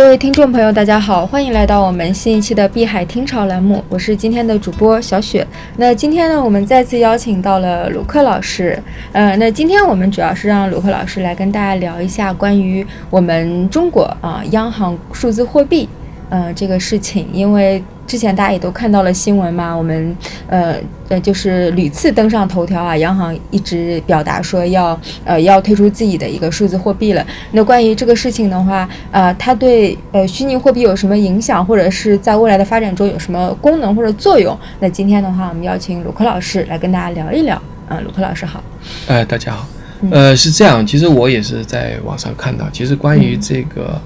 各位听众朋友，大家好，欢迎来到我们新一期的碧海听潮栏目，我是今天的主播小雪。那今天呢，我们再次邀请到了鲁克老师。呃，那今天我们主要是让鲁克老师来跟大家聊一下关于我们中国啊央行数字货币呃这个事情，因为。之前大家也都看到了新闻嘛，我们呃呃就是屡次登上头条啊，央行一直表达说要呃要推出自己的一个数字货币了。那关于这个事情的话，呃，它对呃虚拟货币有什么影响，或者是在未来的发展中有什么功能或者作用？那今天的话，我们邀请鲁克老师来跟大家聊一聊。啊，鲁克老师好。呃，大家好。呃，是这样，其实我也是在网上看到，其实关于这个。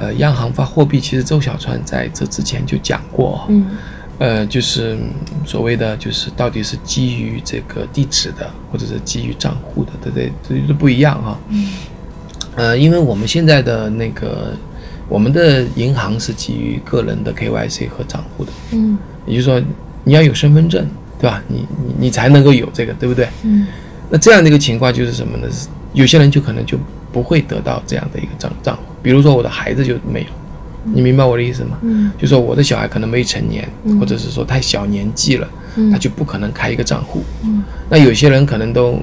呃，央行发货币，其实周小川在这之前就讲过，嗯，呃，就是所谓的就是到底是基于这个地址的，或者是基于账户的，对不对？这都不一样哈。嗯。呃，因为我们现在的那个我们的银行是基于个人的 KYC 和账户的，嗯，也就是说你要有身份证，对吧？你你你才能够有这个，对不对？嗯。那这样的一个情况就是什么呢？有些人就可能就不会得到这样的一个账账户。比如说我的孩子就没有，你明白我的意思吗？嗯，就说我的小孩可能没成年，或者是说太小年纪了，他就不可能开一个账户。嗯，那有些人可能都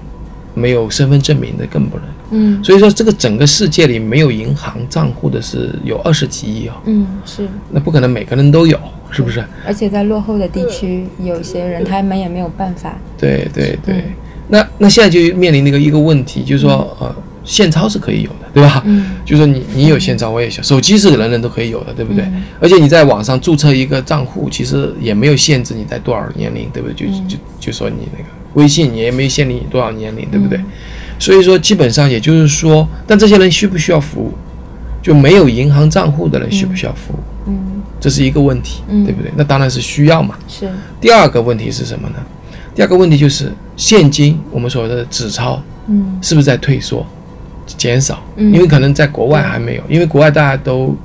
没有身份证明的更不能。嗯，所以说这个整个世界里没有银行账户的是有二十几亿哦。嗯，是。那不可能每个人都有，是不是？而且在落后的地区，有些人他们也没有办法。对对对。那那现在就面临那个一个问题，就是说呃。现钞是可以有的，对吧？嗯，就是你你有现钞，我也有，手机是人人都可以有的，对不对？而且你在网上注册一个账户，其实也没有限制你在多少年龄，对不对？就就就说你那个微信，你也没限定你多少年龄，对不对？所以说基本上也就是说，但这些人需不需要服务？就没有银行账户的人需不需要服务？嗯，这是一个问题，对不对？那当然是需要嘛。是。第二个问题是什么呢？第二个问题就是现金，我们所谓的纸钞，嗯，是不是在退缩？减少，因为可能在国外还没有，因为国外大家都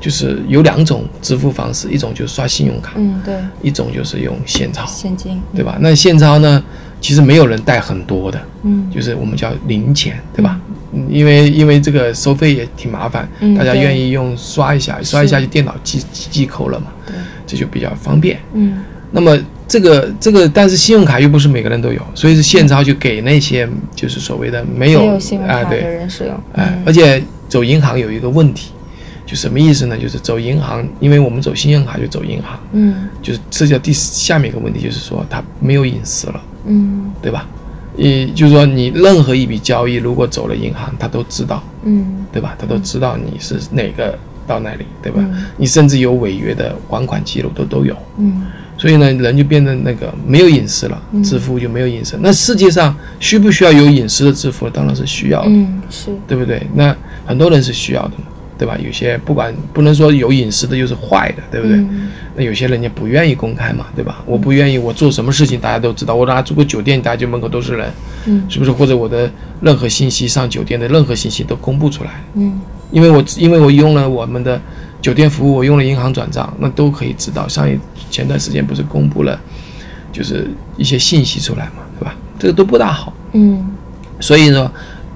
就是有两种支付方式，一种就是刷信用卡，嗯，对，一种就是用现钞，现金，对吧？那现钞呢，其实没有人带很多的，嗯，就是我们叫零钱，对吧？因为因为这个收费也挺麻烦，大家愿意用刷一下，刷一下就电脑记记扣了嘛，对，这就比较方便，嗯，那么。这个这个，但是信用卡又不是每个人都有，所以是现钞就给那些就是所谓的没有啊对的人使用。哎，而且走银行有一个问题，就什么意思呢？就是走银行，因为我们走信用卡就走银行，嗯，就是涉及到第下面一个问题，就是说它没有隐私了，嗯，对吧？也就是说你任何一笔交易如果走了银行，他都知道，嗯，对吧？他都知道你是哪个到那里，对吧？你甚至有违约的还款记录都都有，嗯。所以呢，人就变得那个没有隐私了，支付就没有隐私。那世界上需不需要有隐私的支付？当然是需要的，嗯，是对不对？那很多人是需要的嘛，对吧？有些不管不能说有隐私的就是坏的，对不对？那有些人家不愿意公开嘛，对吧？我不愿意，我做什么事情大家都知道。我哪住个酒店，大家就门口都是人，嗯，是不是？或者我的任何信息上酒店的任何信息都公布出来，嗯，因为我因为我用了我们的。酒店服务，我用了银行转账，那都可以知道。上一前段时间不是公布了，就是一些信息出来嘛，对吧？这个都不大好。嗯。所以说，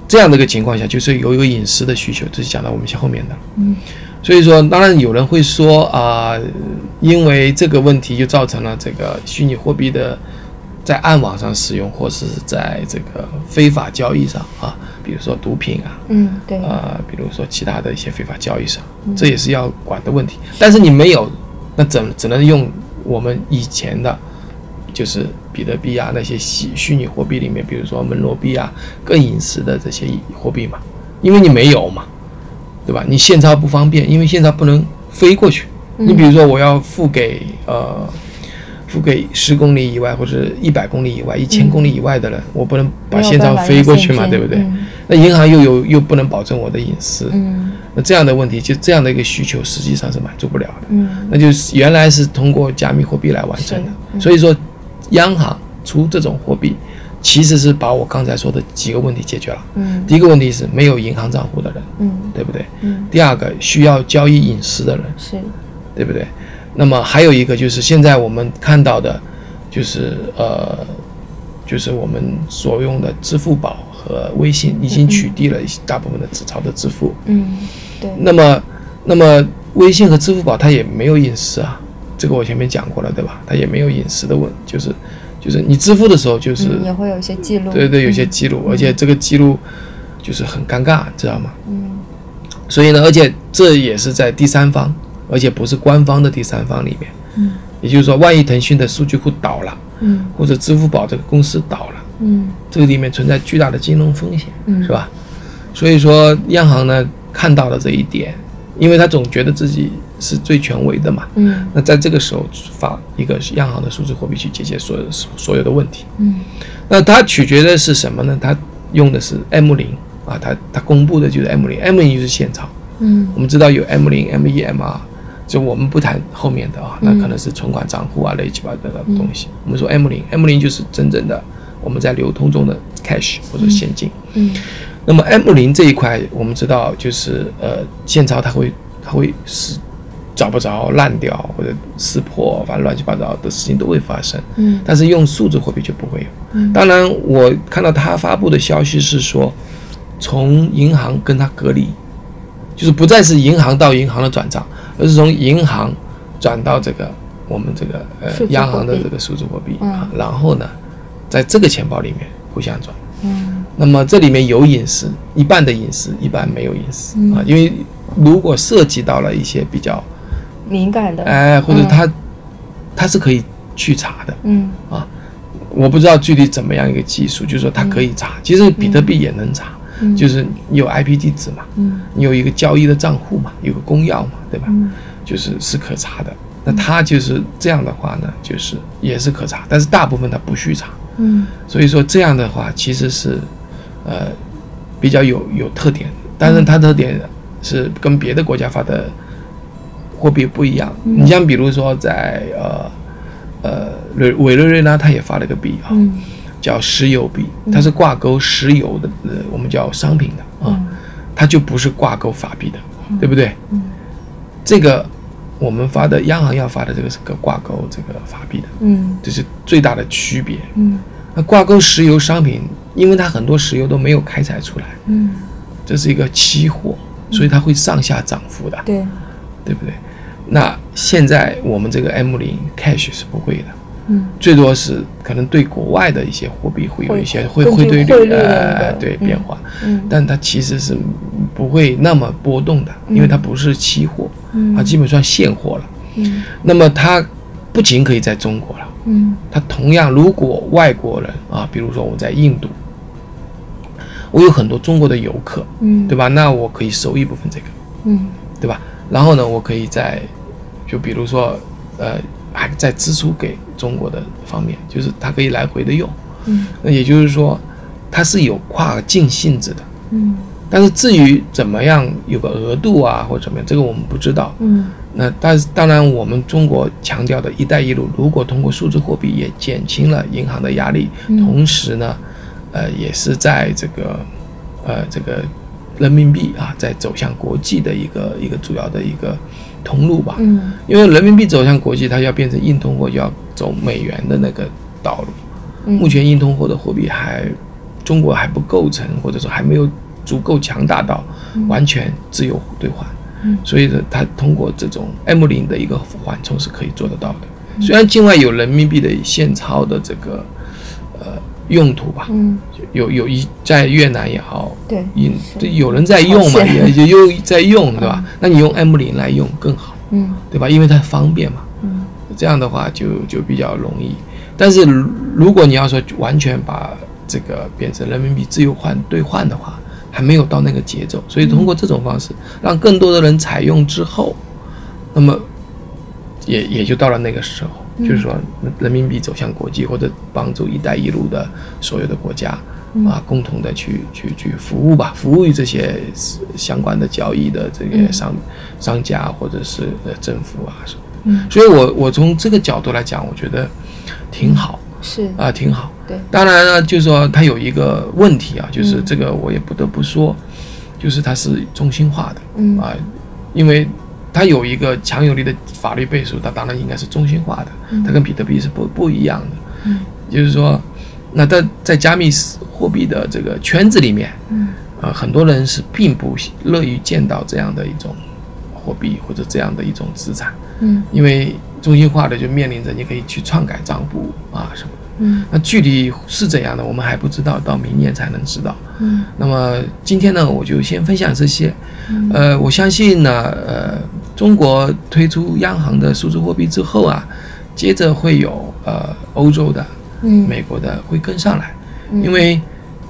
这样的一个情况下，就是有一个隐私的需求，这是讲到我们后面的。嗯。所以说，当然有人会说啊，因为这个问题就造成了这个虚拟货币的在暗网上使用，或是在这个非法交易上啊。比如说毒品啊，嗯，对，呃，比如说其他的一些非法交易上，这也是要管的问题。但是你没有，那怎只能用我们以前的，就是比特币啊那些虚虚拟货币里面，比如说门罗币啊更隐私的这些货币嘛，因为你没有嘛，对吧？你现钞不方便，因为现钞不能飞过去。你比如说我要付给呃。付给十公里以外或者一百公里以外、一千公里以外的人，我不能把现钞飞过去嘛，对不对？那银行又有又不能保证我的隐私，那这样的问题，就这样的一个需求实际上是满足不了的。那就是原来是通过加密货币来完成的，所以说央行出这种货币，其实是把我刚才说的几个问题解决了。嗯第一个问题是没有银行账户的人，嗯对不对？嗯第二个需要交易隐私的人，是，对不对？那么还有一个就是现在我们看到的，就是呃，就是我们所用的支付宝和微信已经取缔了大部分的纸钞的支付。嗯，对。那么，那么微信和支付宝它也没有隐私啊，这个我前面讲过了，对吧？它也没有隐私的问，就是就是你支付的时候就是、嗯也会有一些记录。对对，有些记录，而且这个记录就是很尴尬，知道吗？嗯所以呢，而且这也是在第三方，而且不是官方的第三方里面。嗯也就是说，万一腾讯的数据库倒了，嗯或者支付宝这个公司倒了，嗯这个里面存在巨大的金融风险，嗯是吧？所以说，央行呢看到了这一点，因为他总觉得自己是最权威的嘛。嗯那在这个时候发一个央行的数字货币去解决所有所有的问题，嗯那它取决的是什么呢？它用的是 M 零啊，它它公布的就是 M 零，M 零就是现钞。嗯我们知道有 M 零、M 一、M 二，就我们不谈后面的啊，那可能是存款账户啊，乱七八糟的东西。我们说 M 零，M 零就是真正的我们在流通中的 cash 或者现金。嗯那么 M 零这一块，我们知道就是呃，现钞它会它会是找不着、烂掉或者撕破，反正乱七八糟的事情都会发生。嗯但是用数字货币就不会有。嗯当然，我看到他发布的消息是说，从银行跟他隔离，就是不再是银行到银行的转账，而是从银行转到这个我们这个呃央行的这个数字货币嗯啊，然后呢，在这个钱包里面互相转。嗯那么这里面有隐私，一半的隐私，一半没有隐私、嗯。啊，因为如果涉及到了一些比较敏感的。哎，或者嗯。它它是可以去查的。嗯。啊我不知道具体怎么样一个技术，就是说它可以查，其实比特币也能查，嗯。就是你有 IP 地址嘛，嗯。你有一个交易的账户嘛，有个公钥嘛，对吧？嗯。就是是可查的。那他就是这样的话呢，就是也是可查，但是大部分他不需查，嗯。所以说这样的话其实是呃比较有有特点，但是它特点是跟别的国家发的货币不一样。嗯你像比如说在呃呃委委内瑞拉，它也发了个币啊。嗯叫石油币，它是挂钩石油的，呃，我们叫商品的啊，嗯它就不是挂钩法币的，对不对？嗯这个我们发的央行要发的这个是个挂钩这个法币的，嗯这是最大的区别。嗯那挂钩石油商品，因为它很多石油都没有开采出来，嗯，这是一个期货，所以它会上下涨幅的，对，对不对？那现在我们这个 M 零 cash 是不会的，嗯。最多是可能对国外的一些货币会有一些会汇汇兑率呃对变化，嗯但它其实是不会那么波动的，因为它不是期货，嗯。它基本上现货了。嗯。那么它不仅可以在中国了，嗯。它同样如果外国人啊，比如说我在印度，我有很多中国的游客，嗯对吧？那我可以收一部分这个，嗯对吧？然后呢，我可以在就比如说呃，还在支出给中国的方面，就是它可以来回的用。嗯那也就是说，它是有跨境性质的。嗯但是至于怎么样有个额度啊，或者怎么样，这个我们不知道。嗯那但是当然，我们中国强调的一带一路，如果通过数字货币也减轻了银行的压力，嗯同时呢，呃，也是在这个呃这个人民币啊，在走向国际的一个一个主要的一个通路吧。嗯因为人民币走向国际，它要变成硬通货，就要走美元的那个道路。嗯目前硬通货的货币还中国还不构成，或者说还没有足够强大到完全自由兑换。嗯所以呢，它通过这种 M 零的一个缓冲是可以做得到的。虽然境外有人民币的现钞的这个呃用途吧，嗯有有一在越南也好，对有有人在用嘛，也也又在用，对吧？那你用 M 零来用更好，嗯对吧？因为它方便嘛。嗯这样的话就就比较容易。但是如如果你要说完全把这个变成人民币自由换兑换的话，还没有到那个节奏。所以通过这种方式，让更多的人采用之后，那么也也就到了那个时候，就是说人民币走向国际，或者帮助“一带一路”的所有的国家。啊，共同的去去去服务吧，服务于这些相关的交易的这些商、商家或者是呃政府啊什么所以我我从这个角度来讲，我觉得挺好是。啊，挺好。对。当然了，就是说它有一个问题啊，就是这个我也不得不说，就是它是中心化的嗯。啊，因为它有一个强有力的法律背书，它当然应该是中心化的，它跟比特币是不不一样的。嗯就是说，那在在加密货币的这个圈子里面，嗯呃，很多人是并不乐于见到这样的一种货货币或者这样的一种资产。嗯，因为中心化的就面临着你可以去篡改账簿啊什么。嗯，那具体是怎样的，我们还不知道，到明年才能知道。嗯，那么今天呢，我就先分享这些。嗯呃，我相信呢，呃，中国推出央行的数字货币之后啊，接着会有呃欧洲的、嗯，美国的会跟上来，嗯。因为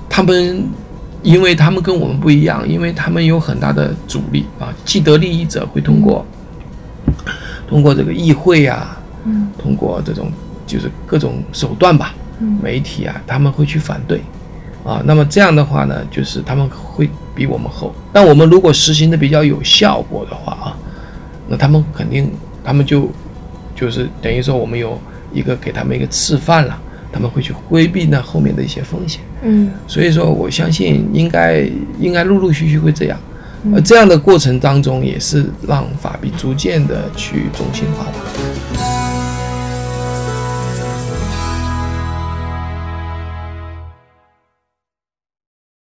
他们，因为他们跟我们不一样，因为他们有很大的阻力啊，既得利益者会通过通过这个议会啊，嗯。通过这种就是各种手段吧，嗯。媒体啊，他们会去反对，啊，那么这样的话呢，就是他们会比我们后。但我们如果实行的比较有效果的话啊，那他们肯定，他们就就是等于说我们有一个给他们一个示范了，他们会去规避那后面的一些风险。嗯所以说，我相信应该应该陆陆续续会这样。嗯而这样的过程当中，也是让法币逐渐的去中心化吧。